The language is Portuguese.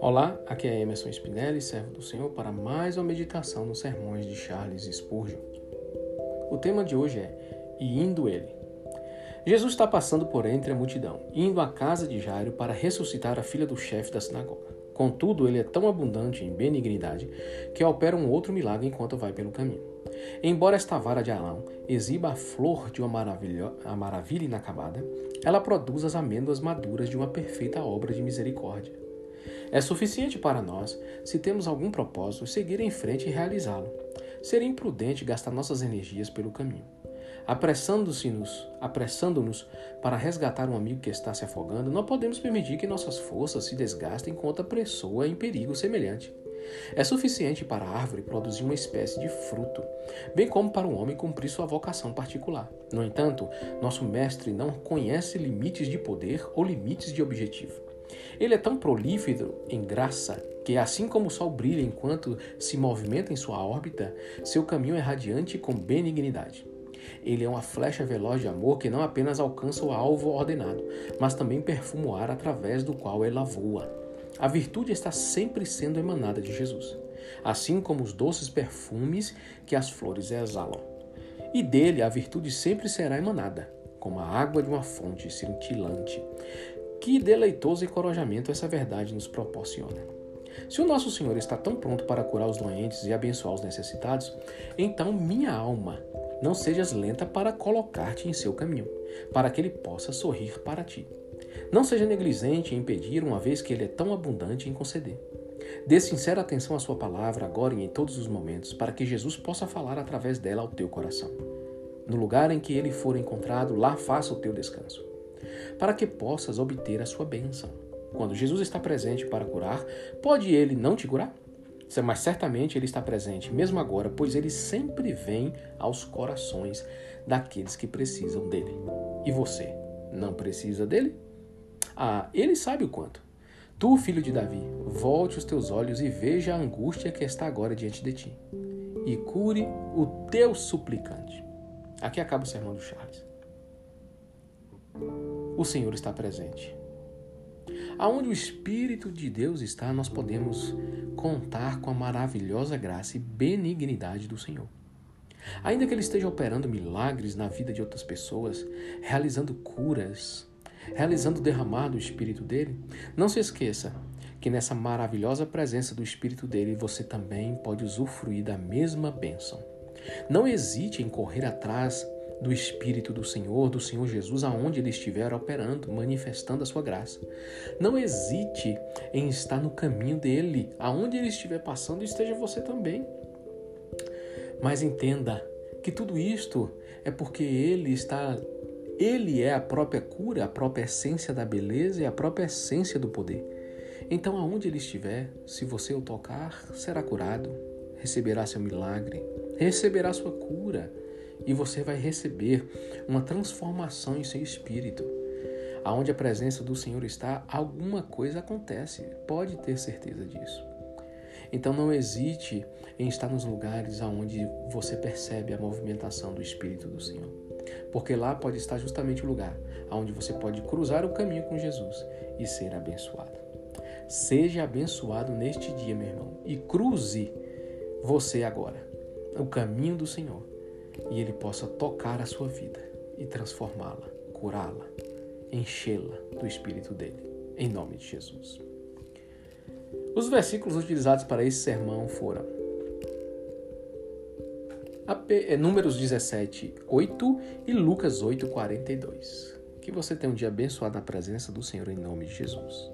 Olá, aqui é Emerson Spinelli, servo do Senhor, para mais uma meditação nos sermões de Charles Spurgeon. O tema de hoje é E indo ele. Jesus está passando por entre a multidão, indo à casa de Jairo para ressuscitar a filha do chefe da sinagoga. Contudo, ele é tão abundante em benignidade que opera um outro milagre enquanto vai pelo caminho. Embora esta vara de Arão exiba a flor de uma maravilha, a maravilha inacabada, ela produz as amêndoas maduras de uma perfeita obra de misericórdia. É suficiente para nós, se temos algum propósito, seguir em frente e realizá-lo. Seria imprudente gastar nossas energias pelo caminho. Apressando-nos apressando para resgatar um amigo que está se afogando, não podemos permitir que nossas forças se desgastem com outra pessoa em perigo semelhante. É suficiente para a árvore produzir uma espécie de fruto, bem como para o homem cumprir sua vocação particular. No entanto, nosso mestre não conhece limites de poder ou limites de objetivo. Ele é tão prolífero em graça que, assim como o Sol brilha enquanto se movimenta em sua órbita, seu caminho é radiante com benignidade. Ele é uma flecha veloz de amor que não apenas alcança o alvo ordenado, mas também perfuma o ar através do qual ela voa. A virtude está sempre sendo emanada de Jesus, assim como os doces perfumes que as flores exalam. E dele a virtude sempre será emanada, como a água de uma fonte cintilante. Que deleitoso encorajamento essa verdade nos proporciona. Se o nosso Senhor está tão pronto para curar os doentes e abençoar os necessitados, então minha alma, não sejas lenta para colocar-te em seu caminho, para que ele possa sorrir para ti. Não seja negligente em pedir, uma vez que ele é tão abundante em conceder. Dê sincera atenção à sua palavra agora e em todos os momentos, para que Jesus possa falar através dela ao teu coração. No lugar em que ele for encontrado, lá faça o teu descanso para que possas obter a sua bênção. Quando Jesus está presente para curar, pode ele não te curar? Mas certamente ele está presente mesmo agora, pois ele sempre vem aos corações daqueles que precisam dele. E você não precisa dele? Ah, ele sabe o quanto. Tu, filho de Davi, volte os teus olhos e veja a angústia que está agora diante de ti, e cure o teu suplicante. Aqui acaba o sermão do Charles o Senhor está presente. Aonde o Espírito de Deus está, nós podemos contar com a maravilhosa graça e benignidade do Senhor. Ainda que Ele esteja operando milagres na vida de outras pessoas, realizando curas, realizando o derramar do Espírito dele, não se esqueça que nessa maravilhosa presença do Espírito dele você também pode usufruir da mesma bênção. Não hesite em correr atrás do Espírito do Senhor, do Senhor Jesus, aonde ele estiver operando, manifestando a sua graça. Não hesite em estar no caminho dele, aonde ele estiver passando, esteja você também. Mas entenda que tudo isto é porque ele está ele é a própria cura, a própria essência da beleza e a própria essência do poder. Então, aonde ele estiver, se você o tocar, será curado, receberá seu milagre, receberá sua cura e você vai receber uma transformação em seu espírito. Aonde a presença do Senhor está, alguma coisa acontece, pode ter certeza disso. Então não hesite em estar nos lugares aonde você percebe a movimentação do Espírito do Senhor. Porque lá pode estar justamente o lugar aonde você pode cruzar o caminho com Jesus e ser abençoado. Seja abençoado neste dia, meu irmão, e cruze você agora o caminho do Senhor e Ele possa tocar a sua vida e transformá-la, curá-la, enchê-la do Espírito dele, em nome de Jesus. Os versículos utilizados para esse sermão foram é, Números 17, 8 e Lucas 8, 42. Que você tenha um dia abençoado na presença do Senhor em nome de Jesus.